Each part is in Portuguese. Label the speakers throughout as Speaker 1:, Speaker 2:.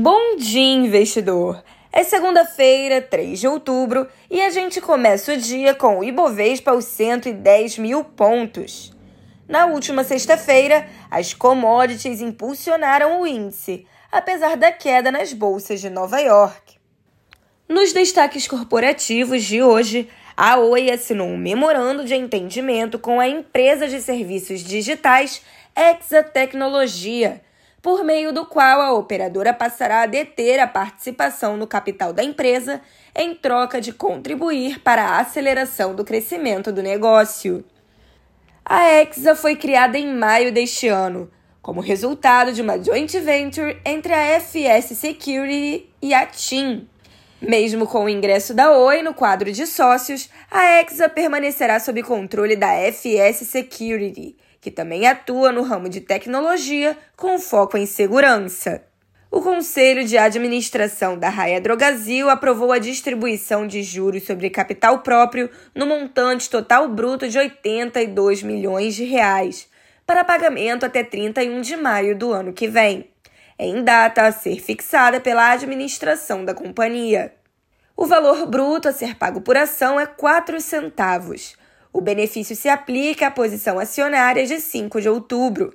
Speaker 1: Bom dia, investidor! É segunda-feira, 3 de outubro, e a gente começa o dia com o Ibovespa aos 110 mil pontos. Na última sexta-feira, as commodities impulsionaram o índice, apesar da queda nas bolsas de Nova York. Nos destaques corporativos de hoje, a Oi assinou um memorando de entendimento com a empresa de serviços digitais Exa Tecnologia por meio do qual a operadora passará a deter a participação no capital da empresa em troca de contribuir para a aceleração do crescimento do negócio. A Exa foi criada em maio deste ano, como resultado de uma joint venture entre a FS Security e a TIM. Mesmo com o ingresso da Oi no quadro de sócios, a Exa permanecerá sob controle da FS Security que também atua no ramo de tecnologia com foco em segurança. O Conselho de Administração da Raia Drogazil aprovou a distribuição de juros sobre capital próprio no montante total bruto de 82 milhões de reais, para pagamento até 31 de maio do ano que vem, em data a ser fixada pela administração da companhia. O valor bruto a ser pago por ação é 4 centavos, o benefício se aplica à posição acionária de 5 de outubro.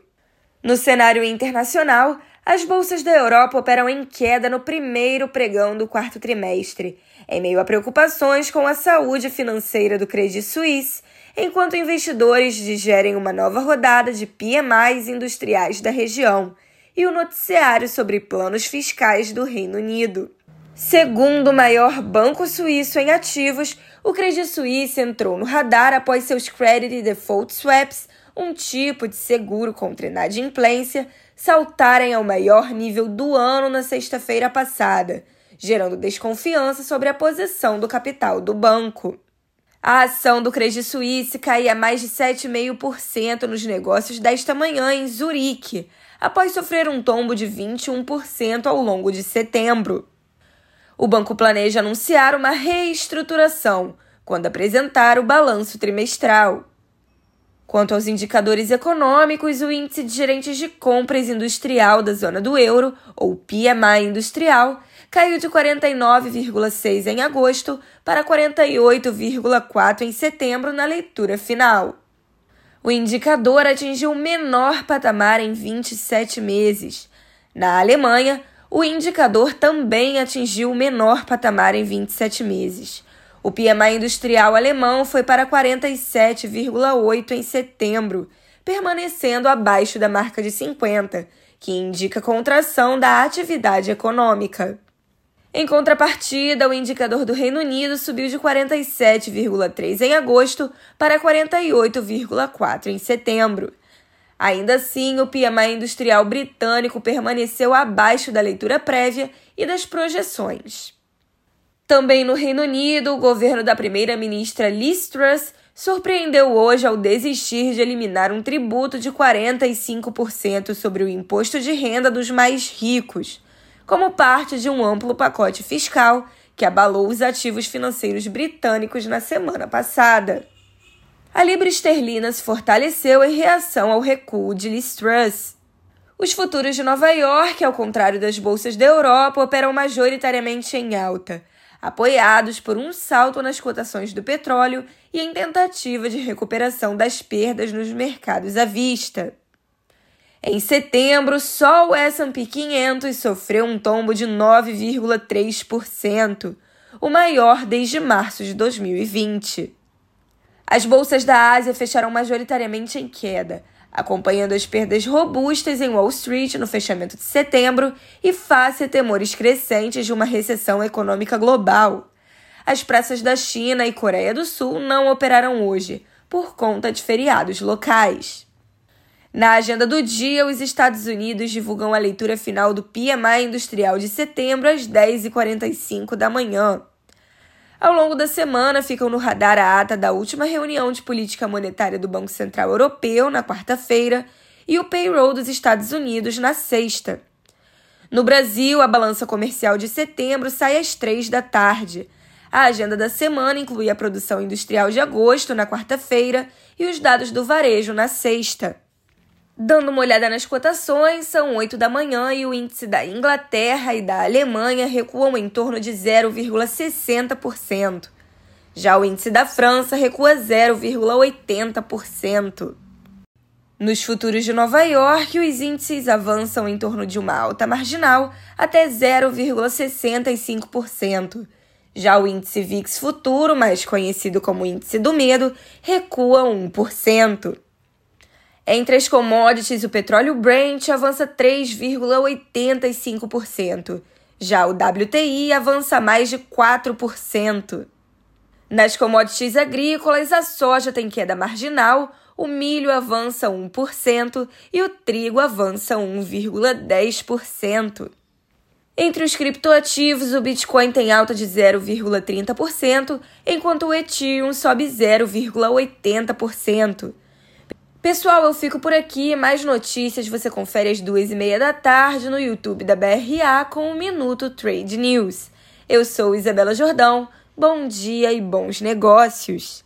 Speaker 1: No cenário internacional, as bolsas da Europa operam em queda no primeiro pregão do quarto trimestre, em meio a preocupações com a saúde financeira do Credit Suisse, enquanto investidores digerem uma nova rodada de PMIs industriais da região e o noticiário sobre planos fiscais do Reino Unido. Segundo maior banco suíço em ativos, o Credit Suisse entrou no radar após seus Credit Default Swaps, um tipo de seguro contra inadimplência, saltarem ao maior nível do ano na sexta-feira passada, gerando desconfiança sobre a posição do capital do banco. A ação do Credit Suisse caía mais de 7,5% nos negócios desta manhã em Zurique, após sofrer um tombo de 21% ao longo de setembro. O banco planeja anunciar uma reestruturação quando apresentar o balanço trimestral. Quanto aos indicadores econômicos, o índice de gerentes de compras industrial da zona do euro, ou PMI industrial, caiu de 49,6 em agosto para 48,4 em setembro na leitura final. O indicador atingiu o menor patamar em 27 meses. Na Alemanha, o indicador também atingiu o menor patamar em 27 meses. O PMI industrial alemão foi para 47,8 em setembro, permanecendo abaixo da marca de 50, que indica contração da atividade econômica. Em contrapartida, o indicador do Reino Unido subiu de 47,3 em agosto para 48,4 em setembro. Ainda assim, o PMI industrial britânico permaneceu abaixo da leitura prévia e das projeções. Também no Reino Unido, o governo da primeira-ministra Liz Truss surpreendeu hoje ao desistir de eliminar um tributo de 45% sobre o imposto de renda dos mais ricos, como parte de um amplo pacote fiscal que abalou os ativos financeiros britânicos na semana passada a libra esterlina se fortaleceu em reação ao recuo de Liz Truss. Os futuros de Nova York, ao contrário das bolsas da Europa, operam majoritariamente em alta, apoiados por um salto nas cotações do petróleo e em tentativa de recuperação das perdas nos mercados à vista. Em setembro, só o S&P 500 sofreu um tombo de 9,3%, o maior desde março de 2020. As bolsas da Ásia fecharam majoritariamente em queda, acompanhando as perdas robustas em Wall Street no fechamento de setembro e face a temores crescentes de uma recessão econômica global. As praças da China e Coreia do Sul não operaram hoje, por conta de feriados locais. Na agenda do dia, os Estados Unidos divulgam a leitura final do PMI industrial de setembro às 10h45 da manhã. Ao longo da semana, ficam no radar a ata da última reunião de política monetária do Banco Central Europeu, na quarta-feira, e o payroll dos Estados Unidos, na sexta. No Brasil, a balança comercial de setembro sai às três da tarde. A agenda da semana inclui a produção industrial de agosto, na quarta-feira, e os dados do varejo, na sexta. Dando uma olhada nas cotações, são 8 da manhã e o índice da Inglaterra e da Alemanha recuam em torno de 0,60%. Já o índice da França recua 0,80%. Nos futuros de Nova York, os índices avançam em torno de uma alta marginal até 0,65%. Já o índice VIX futuro, mais conhecido como índice do medo, recua 1%. Entre as commodities, o petróleo Brent avança 3,85%. Já o WTI avança mais de 4%. Nas commodities agrícolas, a soja tem queda marginal, o milho avança 1% e o trigo avança 1,10%. Entre os criptoativos, o Bitcoin tem alta de 0,30%, enquanto o Ethereum sobe 0,80%. Pessoal, eu fico por aqui. Mais notícias você confere às duas e meia da tarde no YouTube da BRA com o Minuto Trade News. Eu sou Isabela Jordão. Bom dia e bons negócios!